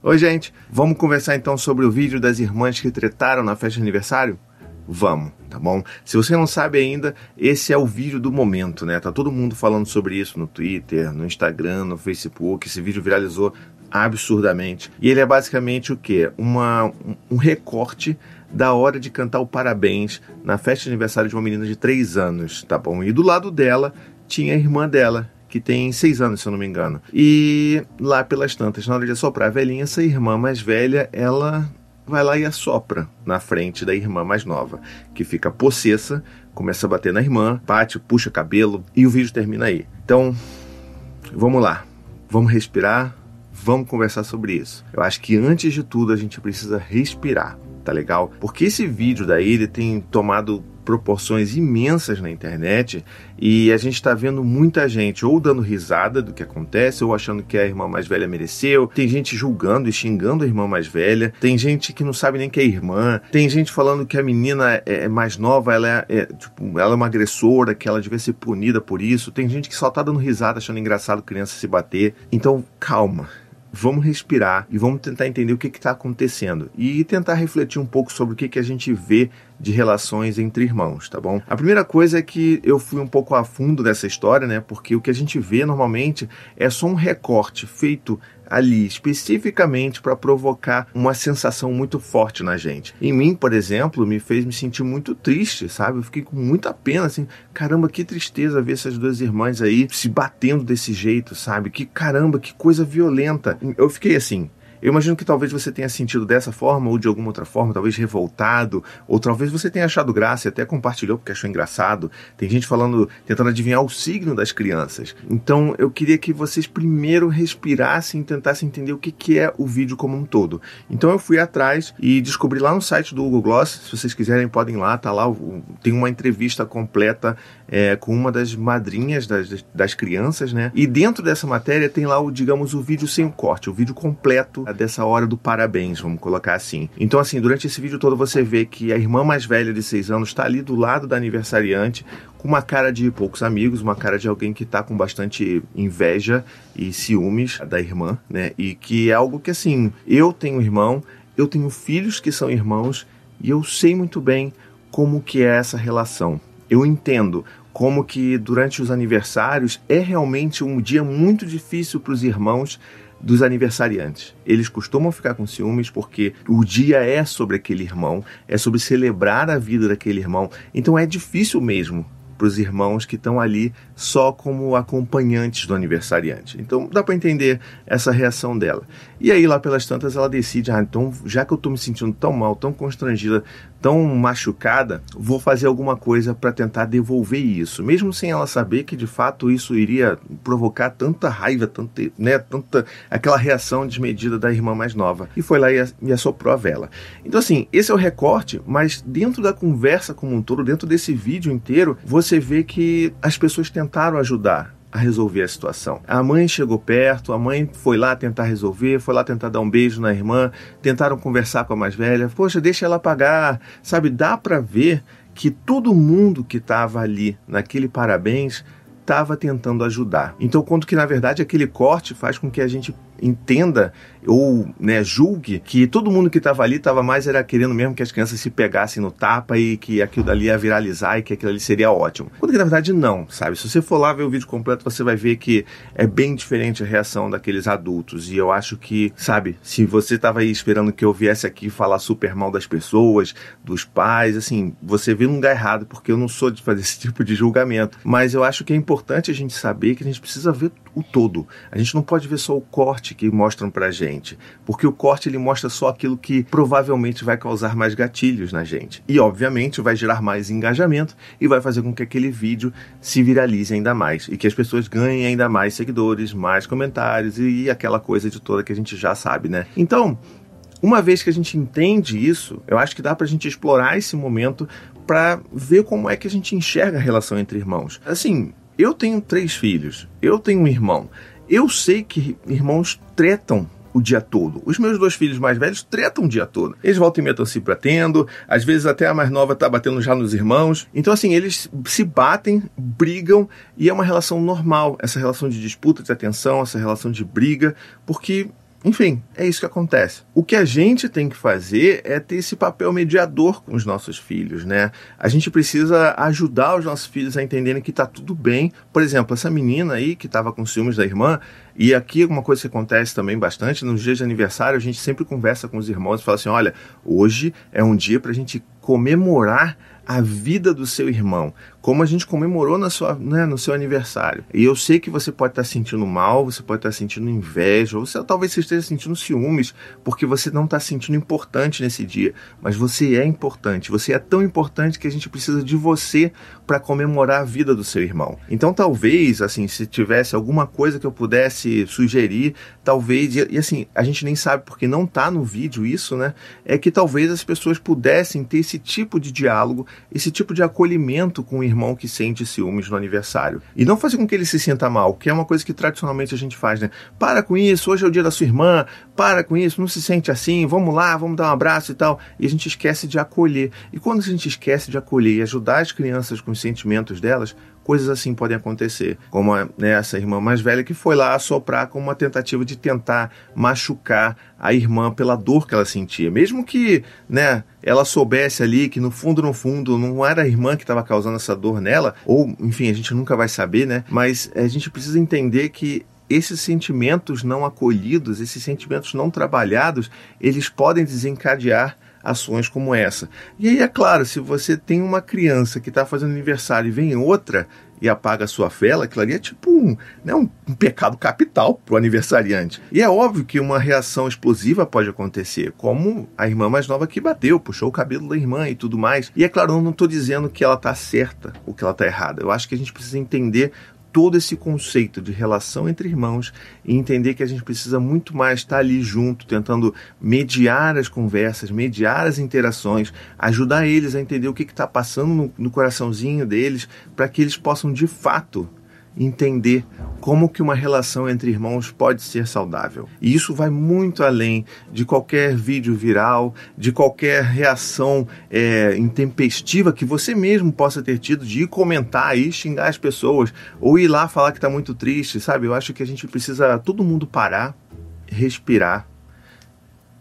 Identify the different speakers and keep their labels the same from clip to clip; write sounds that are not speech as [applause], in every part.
Speaker 1: Oi, gente. Vamos conversar então sobre o vídeo das irmãs que tretaram na festa de aniversário? Vamos, tá bom? Se você não sabe ainda, esse é o vídeo do momento, né? Tá todo mundo falando sobre isso no Twitter, no Instagram, no Facebook. Esse vídeo viralizou absurdamente. E ele é basicamente o quê? Uma, um recorte da hora de cantar o parabéns na festa de aniversário de uma menina de 3 anos, tá bom? E do lado dela tinha a irmã dela, que tem seis anos, se eu não me engano. E lá pelas tantas, na hora de assoprar a velhinha, essa irmã mais velha, ela vai lá e assopra na frente da irmã mais nova, que fica possessa, começa a bater na irmã, bate, puxa cabelo e o vídeo termina aí. Então, vamos lá. Vamos respirar, vamos conversar sobre isso. Eu acho que antes de tudo a gente precisa respirar, tá legal? Porque esse vídeo daí ele tem tomado proporções imensas na internet e a gente está vendo muita gente ou dando risada do que acontece ou achando que a irmã mais velha mereceu. Tem gente julgando e xingando a irmã mais velha. Tem gente que não sabe nem que é irmã. Tem gente falando que a menina é, é mais nova, ela é, é, tipo, ela é uma agressora, que ela devia ser punida por isso. Tem gente que só tá dando risada achando engraçado criança se bater. Então, calma vamos respirar e vamos tentar entender o que está acontecendo e tentar refletir um pouco sobre o que, que a gente vê de relações entre irmãos, tá bom? A primeira coisa é que eu fui um pouco a fundo dessa história, né? Porque o que a gente vê normalmente é só um recorte feito ali especificamente para provocar uma sensação muito forte na gente. Em mim, por exemplo, me fez me sentir muito triste, sabe? Eu fiquei com muita pena, assim, caramba, que tristeza ver essas duas irmãs aí se batendo desse jeito, sabe? Que caramba, que coisa violenta. Eu fiquei assim, eu imagino que talvez você tenha sentido dessa forma ou de alguma outra forma, talvez revoltado, ou talvez você tenha achado graça e até compartilhou porque achou engraçado. Tem gente falando, tentando adivinhar o signo das crianças. Então eu queria que vocês primeiro respirassem e tentassem entender o que, que é o vídeo como um todo. Então eu fui atrás e descobri lá no site do Google Gloss, se vocês quiserem podem ir lá, tá lá, tem uma entrevista completa é, com uma das madrinhas das, das crianças, né? E dentro dessa matéria tem lá o, digamos, o vídeo sem o corte, o vídeo completo dessa hora do parabéns, vamos colocar assim. Então, assim, durante esse vídeo todo você vê que a irmã mais velha de 6 anos está ali do lado da aniversariante, com uma cara de poucos amigos, uma cara de alguém que está com bastante inveja e ciúmes da irmã, né? E que é algo que, assim, eu tenho irmão, eu tenho filhos que são irmãos e eu sei muito bem como que é essa relação. Eu entendo como que durante os aniversários é realmente um dia muito difícil para os irmãos dos aniversariantes. Eles costumam ficar com ciúmes porque o dia é sobre aquele irmão, é sobre celebrar a vida daquele irmão. Então é difícil mesmo para os irmãos que estão ali só como acompanhantes do aniversariante. Então dá para entender essa reação dela. E aí lá pelas tantas ela decide, ah, então já que eu estou me sentindo tão mal, tão constrangida, tão machucada, vou fazer alguma coisa para tentar devolver isso, mesmo sem ela saber que de fato isso iria provocar tanta raiva, tanta, né, tanta aquela reação desmedida da irmã mais nova. E foi lá e, assoprou a vela. Então assim, esse é o recorte, mas dentro da conversa como um todo, dentro desse vídeo inteiro, você vê que as pessoas tentaram ajudar a resolver a situação. A mãe chegou perto, a mãe foi lá tentar resolver, foi lá tentar dar um beijo na irmã, tentaram conversar com a mais velha. Poxa, deixa ela pagar. Sabe, dá para ver que todo mundo que estava ali naquele parabéns estava tentando ajudar. Então, quanto que na verdade aquele corte faz com que a gente entenda ou né, julgue que todo mundo que estava ali estava mais era querendo mesmo que as crianças se pegassem no tapa e que aquilo dali ia viralizar e que aquilo ali seria ótimo. Quando que na verdade não, sabe? Se você for lá ver o vídeo completo, você vai ver que é bem diferente a reação daqueles adultos. E eu acho que, sabe, se você estava aí esperando que eu viesse aqui falar super mal das pessoas, dos pais, assim, você vê um lugar errado, porque eu não sou de fazer [laughs] esse tipo de julgamento. Mas eu acho que é importante a gente saber que a gente precisa ver o todo. A gente não pode ver só o corte que mostram pra gente, porque o corte ele mostra só aquilo que provavelmente vai causar mais gatilhos na gente. E obviamente vai gerar mais engajamento e vai fazer com que aquele vídeo se viralize ainda mais e que as pessoas ganhem ainda mais seguidores, mais comentários e aquela coisa de toda que a gente já sabe, né? Então, uma vez que a gente entende isso, eu acho que dá pra gente explorar esse momento para ver como é que a gente enxerga a relação entre irmãos. Assim, eu tenho três filhos, eu tenho um irmão. Eu sei que irmãos tretam o dia todo. Os meus dois filhos mais velhos tretam o dia todo. Eles voltam e estão se batendo, às vezes até a mais nova tá batendo já nos irmãos. Então, assim, eles se batem, brigam e é uma relação normal, essa relação de disputa, de atenção, essa relação de briga, porque enfim, é isso que acontece. O que a gente tem que fazer é ter esse papel mediador com os nossos filhos, né? A gente precisa ajudar os nossos filhos a entenderem que tá tudo bem. Por exemplo, essa menina aí que estava com ciúmes da irmã, e aqui uma coisa que acontece também bastante, nos dias de aniversário a gente sempre conversa com os irmãos e fala assim: olha, hoje é um dia para a gente comemorar a vida do seu irmão, como a gente comemorou na sua, né, no seu aniversário. E eu sei que você pode estar sentindo mal, você pode estar sentindo inveja, ou você, talvez você esteja sentindo ciúmes, porque você não está sentindo importante nesse dia. Mas você é importante, você é tão importante que a gente precisa de você para comemorar a vida do seu irmão. Então, talvez, assim, se tivesse alguma coisa que eu pudesse sugerir, talvez, e, e assim, a gente nem sabe porque não está no vídeo isso, né? É que talvez as pessoas pudessem ter esse tipo de diálogo esse tipo de acolhimento com o irmão que sente ciúmes no aniversário. E não fazer com que ele se sinta mal, que é uma coisa que tradicionalmente a gente faz, né? Para com isso, hoje é o dia da sua irmã, para com isso, não se sente assim, vamos lá, vamos dar um abraço e tal. E a gente esquece de acolher. E quando a gente esquece de acolher e ajudar as crianças com os sentimentos delas, coisas assim podem acontecer. Como né, essa irmã mais velha que foi lá assoprar com uma tentativa de tentar machucar a irmã pela dor que ela sentia. Mesmo que né, ela soubesse ali que no fundo, no fundo, não era a irmã que estava causando essa dor nela, ou enfim, a gente nunca vai saber, né? Mas a gente precisa entender que esses sentimentos não acolhidos, esses sentimentos não trabalhados, eles podem desencadear ações como essa. E aí, é claro, se você tem uma criança que está fazendo aniversário e vem outra e apaga a sua vela, aquilo ali é tipo um, né, um, um pecado capital para o aniversariante. E é óbvio que uma reação explosiva pode acontecer, como a irmã mais nova que bateu, puxou o cabelo da irmã e tudo mais. E é claro, eu não estou dizendo que ela está certa ou que ela está errada. Eu acho que a gente precisa entender todo esse conceito de relação entre irmãos e entender que a gente precisa muito mais estar ali junto, tentando mediar as conversas, mediar as interações, ajudar eles a entender o que está passando no, no coraçãozinho deles, para que eles possam de fato entender como que uma relação entre irmãos pode ser saudável. E isso vai muito além de qualquer vídeo viral, de qualquer reação é, intempestiva que você mesmo possa ter tido de ir comentar e xingar as pessoas, ou ir lá falar que está muito triste, sabe? Eu acho que a gente precisa todo mundo parar, respirar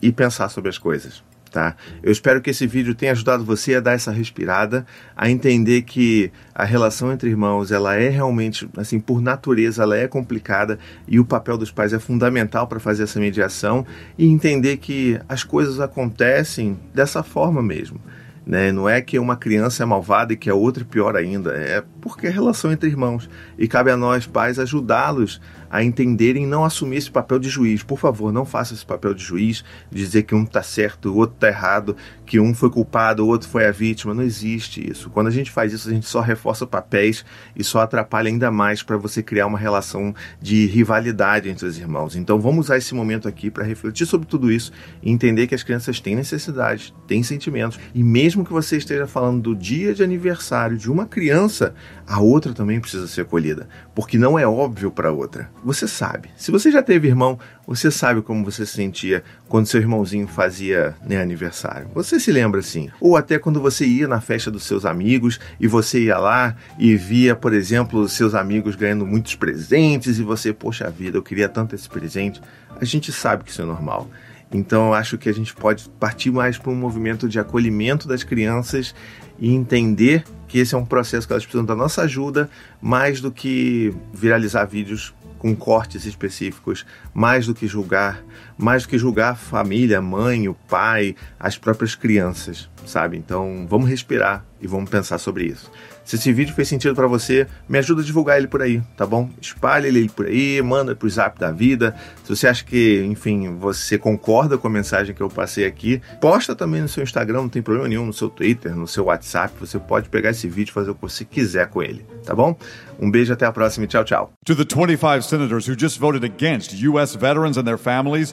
Speaker 1: e pensar sobre as coisas tá? Eu espero que esse vídeo tenha ajudado você a dar essa respirada, a entender que a relação entre irmãos, ela é realmente, assim, por natureza, ela é complicada e o papel dos pais é fundamental para fazer essa mediação e entender que as coisas acontecem dessa forma mesmo. Né? Não é que uma criança é malvada e que a outra é pior ainda, é porque é relação entre irmãos. E cabe a nós, pais, ajudá-los a entenderem não assumir esse papel de juiz. Por favor, não faça esse papel de juiz, dizer que um está certo, o outro está errado, que um foi culpado, o outro foi a vítima. Não existe isso. Quando a gente faz isso, a gente só reforça papéis e só atrapalha ainda mais para você criar uma relação de rivalidade entre os irmãos. Então vamos usar esse momento aqui para refletir sobre tudo isso e entender que as crianças têm necessidades, têm sentimentos. E mesmo que você esteja falando do dia de aniversário de uma criança, a outra também precisa ser acolhida, porque não é óbvio para a outra. Você sabe. Se você já teve irmão, você sabe como você se sentia quando seu irmãozinho fazia né, aniversário. Você se lembra assim? Ou até quando você ia na festa dos seus amigos e você ia lá e via, por exemplo, seus amigos ganhando muitos presentes e você, poxa vida, eu queria tanto esse presente. A gente sabe que isso é normal. Então, eu acho que a gente pode partir mais para um movimento de acolhimento das crianças e entender que esse é um processo que elas precisam da nossa ajuda, mais do que viralizar vídeos com cortes específicos, mais do que julgar, mais do que julgar a família, a mãe, o pai, as próprias crianças, sabe? Então, vamos respirar e vamos pensar sobre isso. Se esse vídeo fez sentido para você, me ajuda a divulgar ele por aí, tá bom? Espalhe ele por aí, manda pro zap da vida. Se você acha que, enfim, você concorda com a mensagem que eu passei aqui, posta também no seu Instagram, não tem problema nenhum, no seu Twitter, no seu WhatsApp. Você pode pegar esse vídeo e fazer o que você quiser com ele, tá bom? Um beijo, até a próxima e tchau, tchau.
Speaker 2: To the 25 senators who just voted against U.S. veterans and their families,